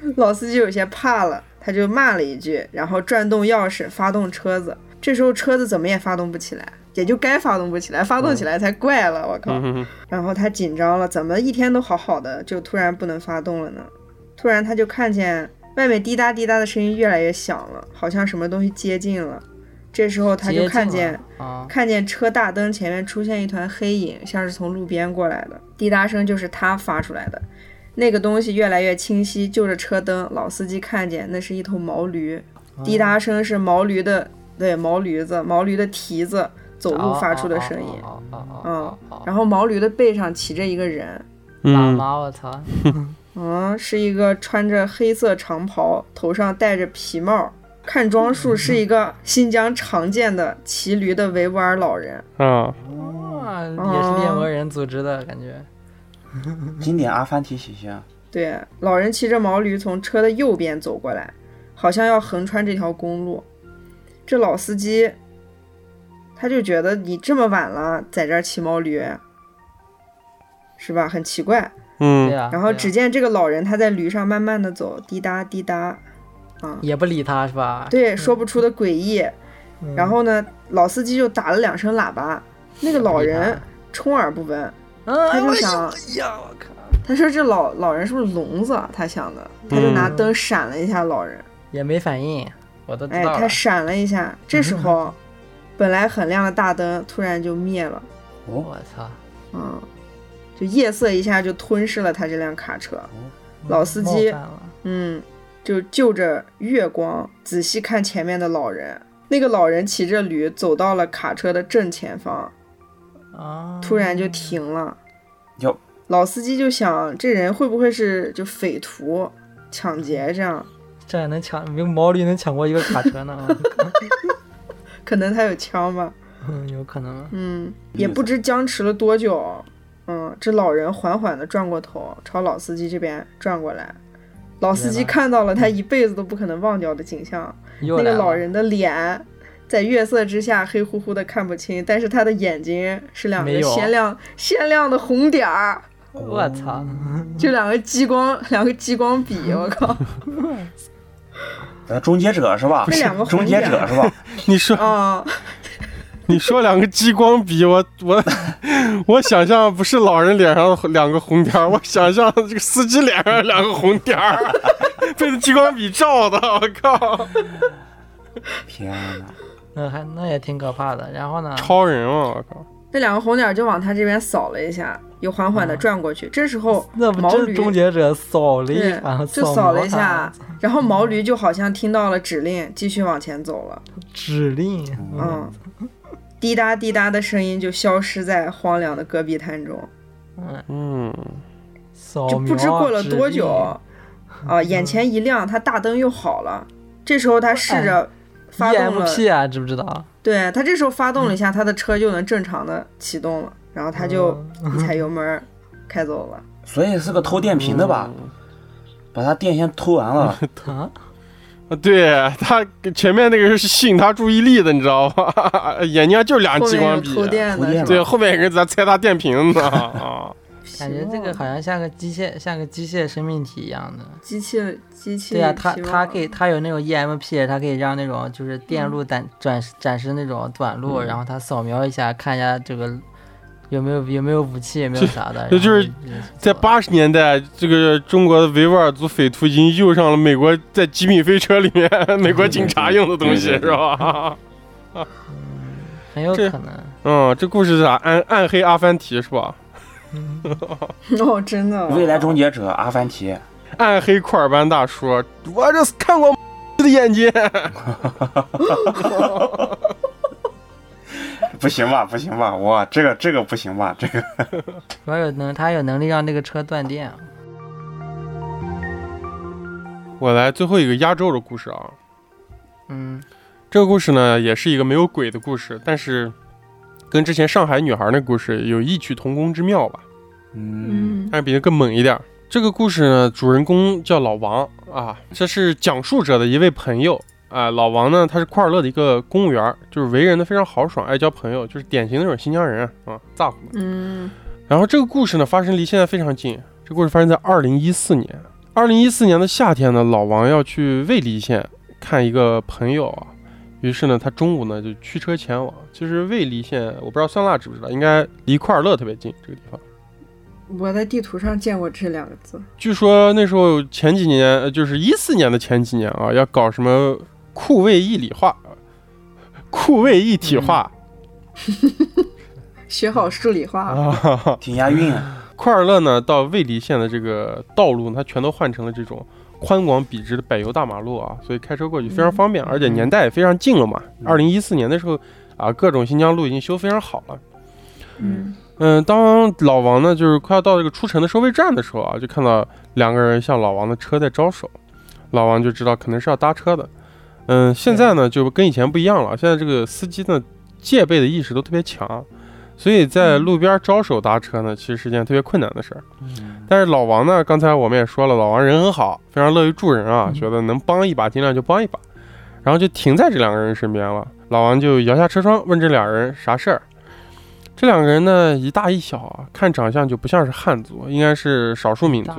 老司机有些怕了，他就骂了一句，然后转动钥匙发动车子。这时候车子怎么也发动不起来，也就该发动不起来，发动起来才怪了，我靠！嗯然后他紧张了，怎么一天都好好的，就突然不能发动了呢？突然他就看见外面滴答滴答的声音越来越响了，好像什么东西接近了。这时候他就看见啊，看见车大灯前面出现一团黑影，像是从路边过来的。滴答声就是他发出来的。那个东西越来越清晰，就着车灯，老司机看见那是一头毛驴。滴答声是毛驴的，对，毛驴子，毛驴的蹄子走路发出的声音。嗯然后毛驴的背上骑着一个人，嗯，喇嘛，我操，嗯，是一个穿着黑色长袍，头上戴着皮帽，看装束是一个新疆常见的骑驴的维吾尔老人。啊，哇，也是猎魔人组织的感觉，经典阿凡提形象。对，老人骑着毛驴从车的右边走过来，好像要横穿这条公路。这老司机，他就觉得你这么晚了在这儿骑毛驴，是吧？很奇怪。对嗯，然后只见这个老人他在驴上慢慢的走，滴答滴答，啊，也不理他是吧？对，说不出的诡异。嗯，然后呢，老司机就打了两声喇叭，那个老人充耳不闻，嗯，他就想，哎呀，我靠，他说这老老人是不是聋子啊？他想的，他就拿灯闪了一下老人，也没反应，我都哎，他，闪了一下，这时候 本来很亮的大灯突然就灭了，哦，我操，嗯，就夜色一下就吞噬了他这辆卡车。老司机嗯，就就着月光仔细看前面的老人。那个老人骑着驴走到了卡车的正前方，啊，突然就停了。哟，老司机就想，这人会不会是就匪徒、抢劫这样？这能抢，用毛驴能抢过一个卡车呢？可能他有枪吧。嗯，有可能。嗯，也不知僵持了多久。嗯，这老人缓缓地转过头，朝老司机这边转过来。老司机看到了他一辈子都不可能忘掉的景象，那个老人的脸在月色之下黑乎乎的看不清，但是他的眼睛是两个鲜亮鲜亮的红点儿，我操！就两个激光两个激光笔，我靠！呃，终结者是吧？那两个终结者是吧？你说啊、你说两个激光笔，我我我想象不是老人脸上两个红点儿，我想象这个司机脸上两个红点儿，被激光笔照的，我靠，天哪！那还那也挺可怕的。然后呢？超人啊，我靠，那两个红点儿就往他这边扫了一下，又缓缓地转过去。这时候那不毛驴终结者扫了一对下，就扫了一下，然后毛驴就好像听到了指令，继续往前走了。指令，嗯，滴答滴答的声音就消失在荒凉的戈壁滩中，嗯，嗯，就不知过了多久，啊，眼前一亮，他大灯又好了。这时候他试着发动了，EMP 啊，知不知道？对他这时候发动了一下，他的车就能正常的启动了，然后他就踩油门儿开走了。所以是个偷电瓶的吧？把他电线偷完了，啊，啊，对他前面那个是吸引他注意力的，你知道吧？眼睛就俩后面有激光笔，对，后面有人在拆他电瓶子。啊，感觉这个好像像个机械，像个机械生命体一样的。机器机器对啊，它希望。它可以，它有那种 EMP，它可以让那种就是电路展展展示那种短路，然后它扫描一下，看一下这个有没有有没有武器，也没有啥的。这就是在八十年代，这个中国的维吾尔族匪徒已经用上了美国在极品飞车里面 美国警察用的东西，是吧？很有这可能。嗯，这故事是啥？暗暗黑阿凡提是吧？哦，真的未来终结者阿凡提，暗黑库尔班大叔，我这是看过 的眼睛。不行吧？不行吧？哇，这个这个不行吧？这个主要有能，他有能力让那个车断电。我来最后一个压轴的故事啊。嗯这个故事呢，也是一个没有鬼的故事，但是跟之前上海女孩那故事有异曲同工之妙吧，嗯嗯但是比那更猛一点儿。这个故事呢，主人公叫老王啊，这是讲述者的一位朋友啊。老王呢，他是库尔勒的一个公务员，就是为人呢非常豪爽，爱交朋友，就是典型那种新疆人啊，咋呼的。嗯然后这个故事呢，发生离现在非常近。这故事发生在二零一四年。二零一四年的夏天呢，老王要去尉犁县看一个朋友啊。于是呢，他中午呢就驱车前往。其实尉犁县，我不知道酸辣知不知道，应该离库尔勒特别近这个地方。我在地图上见过这两个字。据说那时候前几年，呃就是一四年的前几年啊，要搞什么库位一体化，库位一体化、学好数理化。啊。挺押韵啊。库尔勒呢，到尉犁县的这个道路，它全都换成了这种宽广笔直的柏油大马路啊，所以开车过去非常方便，而且年代也非常近了嘛。二零一四年的时候啊，各种新疆路已经修非常好了。嗯嗯，当老王呢就是快要到这个出城的收费站的时候啊，就看到两个人向老王的车在招手，老王就知道可能是要搭车的。嗯，现在呢就跟以前不一样了，现在这个司机呢戒备的意识都特别强，所以在路边招手搭车呢，其实是件特别困难的事儿。但是老王呢，刚才我们也说了，老王人很好，非常乐于助人啊，觉得能帮一把尽量就帮一把，然后就停在这两个人身边了。老王就摇下车窗问这两人啥事儿。这两个人呢，一大一小啊，看长相就不像是汉族，应该是少数民族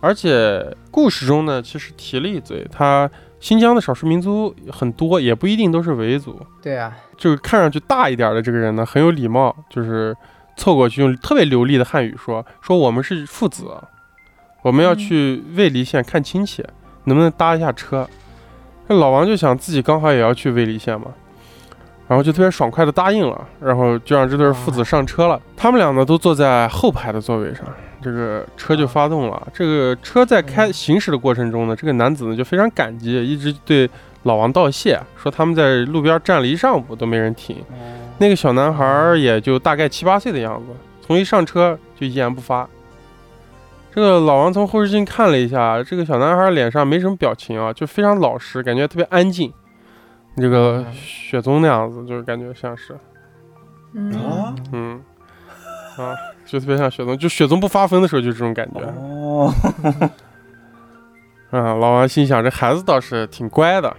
而且故事中呢，其实提了一嘴，他新疆的少数民族很多，也不一定都是维族。对啊，就是看上去大一点的这个人呢，很有礼貌，就是凑过去用特别流利的汉语说：“说我们是父子，我们要去尉犁县看亲戚，能不能搭一下车？”那老王就想自己刚好也要去尉犁县嘛，然后就特别爽快的答应了，然后就让这对父子上车了。他们俩呢都坐在后排的座位上，这个车就发动了。这个车在开行驶的过程中呢，这个男子呢就非常感激，一直对老王道谢，说他们在路边站了一上午都没人停。那个小男孩儿也就大概七八岁的样子，从一上车就一言不发。这个老王从后视镜看了一下，这个小男孩脸上没什么表情啊，就非常老实，感觉特别安静。这个雪宗那样子，就是感觉像是，嗯哦嗯，啊，就特别像雪宗，就雪宗不发疯的时候就这种感觉。哦，啊，老王心想这孩子倒是挺乖的。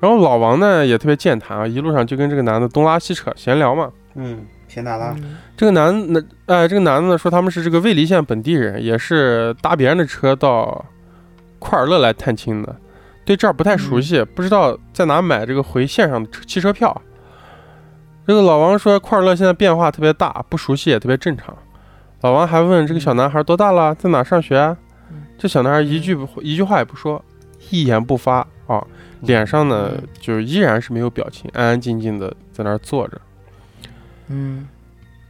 然后老王呢也特别健谈啊，一路上就跟这个男的东拉西扯闲聊嘛。嗯，偏大了。嗯这个男的，哎，这个男的呢说他们是这个尉犁县本地人，也是搭别人的车到库尔勒来探亲的，对这儿不太熟悉，不知道在哪买这个回线上的车汽车票。这个老王说库尔勒现在变化特别大，不熟悉也特别正常。老王还问这个小男孩多大了，在哪上学啊？这小男孩一句不一句话也不说，一言不发啊，脸上呢就依然是没有表情，安安静静的在那儿坐着。嗯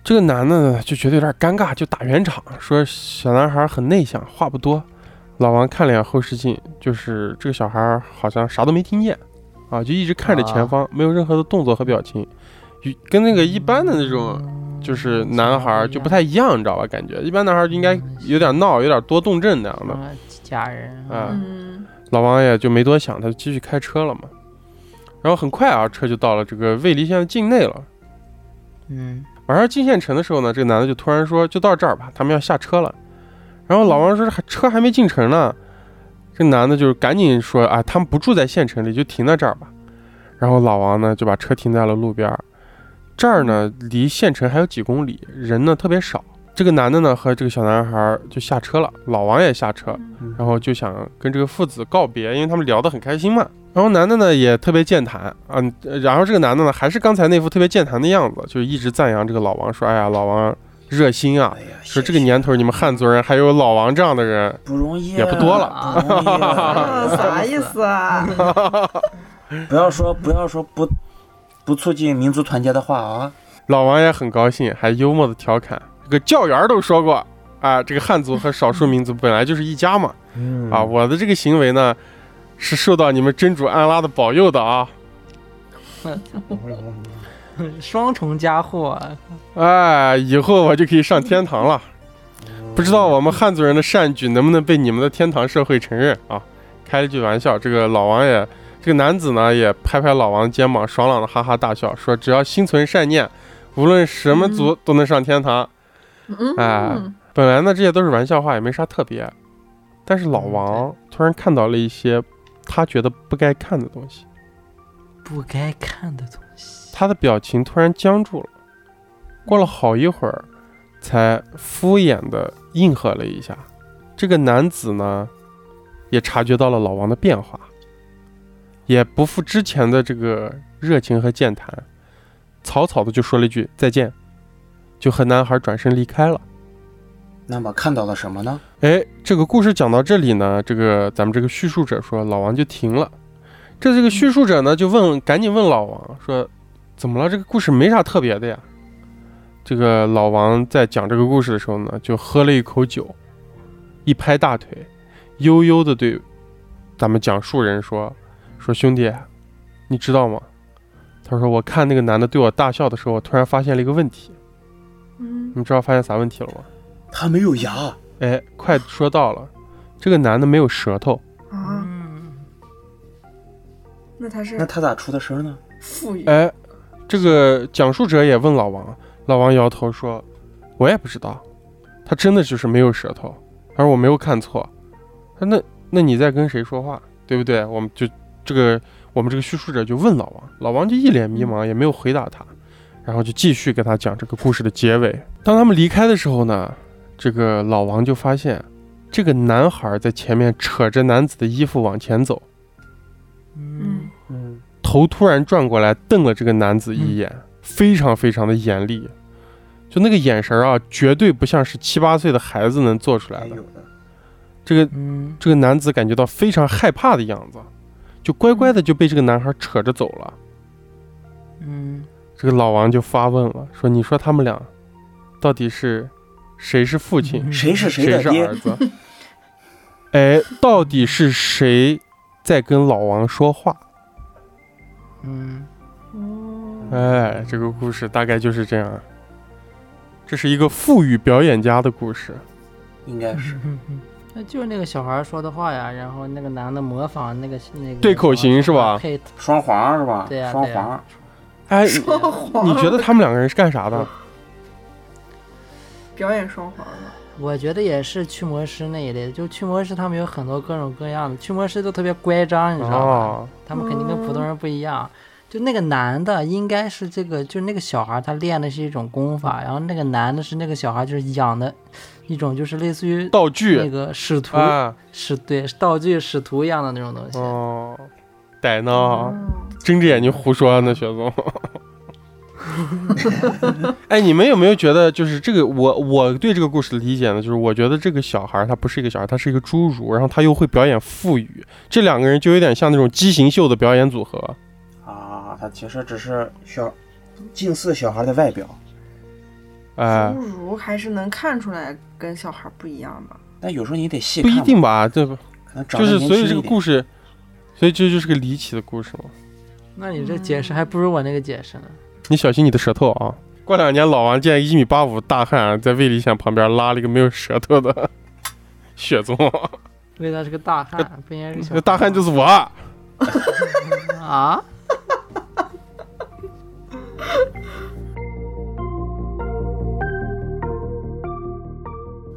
这个男的呢就觉得有点尴尬，就打圆场，说小男孩很内向，话不多。老王看了眼后视镜，就是这个小孩好像啥都没听见，啊，就一直看着前方，没有任何的动作和表情，与跟那个一般的那种就是男孩就不太一样，你知道吧？感觉一般男孩就应该有点闹，有点多动症那样的。啊家人啊嗯老王也就没多想，他就继续开车了嘛。然后很快啊，车就到了这个尉犁县的境内了。嗯马上进县城的时候呢，这个男的就突然说：“就到这儿吧，他们要下车了。”然后老王说：“还车还没进城呢。”这男的就是赶紧说：“啊，他们不住在县城里，就停在这儿吧。”然后老王呢就把车停在了路边儿。这儿呢离县城还有几公里，人呢特别少。这个男的呢和这个小男孩就下车了，老王也下车，然后就想跟这个父子告别，因为他们聊得很开心嘛。然后男的呢也特别健谈啊，呃然后这个男的呢还是刚才那副特别健谈的样子，就一直赞扬这个老王，说：“哎呀，老王热心啊，说这个年头你们汉族人还有老王这样的人，不容易，也不多了不容易。啊，啥意思啊？不要说不要说不不促进民族团结的话啊！老王也很高兴，还幽默的调侃，这个教员都说过啊，这个汉族和少数民族本来就是一家嘛，嗯啊，我的这个行为呢是受到你们真主安拉的保佑的啊，双重加祸，哎，以后我就可以上天堂了。不知道我们汉族人的善举能不能被你们的天堂社会承认啊？开了句玩笑，这个老王也，这个男子呢也拍拍老王肩膀，爽朗的哈哈大笑，说只要心存善念，无论什么族都能上天堂。嗯，哎本来呢这些都是玩笑话，也没啥特别，但是老王突然看到了一些他觉得不该看的东西，不该看的东西。他的表情突然僵住了，过了好一会儿，才敷衍的应和了一下。这个男子呢，也察觉到了老王的变化，也不复之前的这个热情和健谈，草草的就说了一句再见，就和男孩转身离开了。那么看到了什么呢？哎，这个故事讲到这里呢，这个咱们这个叙述者说老王就停了。这这个叙述者呢就问，赶紧问老王说，怎么了？这个故事没啥特别的呀。这个老王在讲这个故事的时候呢，就喝了一口酒，一拍大腿，悠悠的对咱们讲述人说：“说兄弟，你知道吗？”他说：“我看那个男的对我大笑的时候，我突然发现了一个问题。嗯你知道发现啥问题了吗？他没有牙，哎，快说到了，这个男的没有舌头。啊，嗯，那他是那他咋出的声呢？富裕，哎，这个讲述者也问老王，老王摇头说：“我也不知道，他真的就是没有舌头，他说我没有看错。他那那你在跟谁说话，对不对？我们就这个我们这个叙述者就问老王，老王就一脸迷茫，也没有回答他，然后就继续给他讲这个故事的结尾。当他们离开的时候呢，这个老王就发现这个男孩在前面扯着男子的衣服往前走。”嗯，嗯，头突然转过来瞪了这个男子一眼，非常非常的严厉，就那个眼神啊，绝对不像是七八岁的孩子能做出来的。这个嗯，这个男子感觉到非常害怕的样子，就乖乖的就被这个男孩扯着走了。嗯，这个老王就发问了，说：“你说他们俩到底是谁是父亲，谁是谁是儿？子？哎，到底是谁在跟老王说话？”嗯，哦，哎，这个故事大概就是这样。这是一个富裕表演家的故事。应该是。那就是那个小孩说的话呀，然后那个男的模仿那个那个对口型是吧配双簧是吧？对呀对呀双簧。哎，双簧，你觉得他们两个人是干啥的？表演双簧的？我觉得也是驱魔师那一类的，就驱魔师他们有很多各种各样的，驱魔师都特别乖张，你知道吗？哦，他们肯定跟普通人不一样。就那个男的应该是这个，就那个小孩他练的是一种功法，然后那个男的是那个小孩就是养的一种，就是类似于道具那个使徒啊，使对道具使徒一样的那种东西。哦，逮呢，哦睁着眼睛胡说呢，雪宗。哎，你们有没有觉得，就是这个我我对这个故事的理解呢？就是我觉得这个小孩儿他不是一个小孩，他是一个侏儒，然后他又会表演腹语，这两个人就有点像那种畸形秀的表演组合。啊，他其实只是小近似小孩的外表，哎侏，儒还是能看出来跟小孩不一样吧？但有时候你得细不看不，一定吧？这不可能长得就是所以这个故事，所以这就是个离奇的故事嘛。那你这解释还不如我那个解释呢。你小心你的舌头啊！过两年老王见一米八五大汉在魏立县旁边拉了一个没有舌头的 雪宗，因为他是个大汉，不应该是个小那大汉就是我。啊？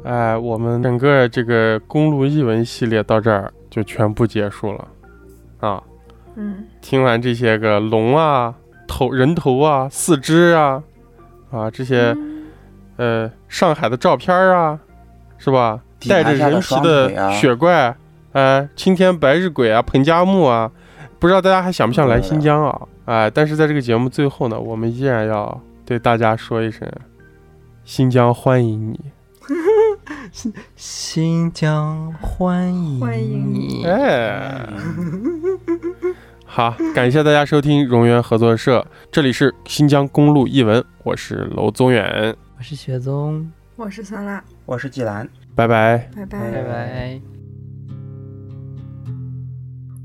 哎，我们整个这个公路译文系列到这儿就全部结束了啊！嗯，听完这些个龙啊、头人头啊、四肢啊啊这些呃上海的照片啊，是吧？带着人皮的雪怪，哎，青天白日鬼啊，彭加木啊，不知道大家还想不想来新疆啊？哎，但是在这个节目最后呢，我们依然要对大家说一声，新疆欢迎你。新疆欢迎欢迎你。哎，好，感谢大家收听荣源合作社，这里是新疆公路译文，我是娄宗远，我是雪宗，我是酸辣，我是季兰。拜拜。拜拜。拜拜。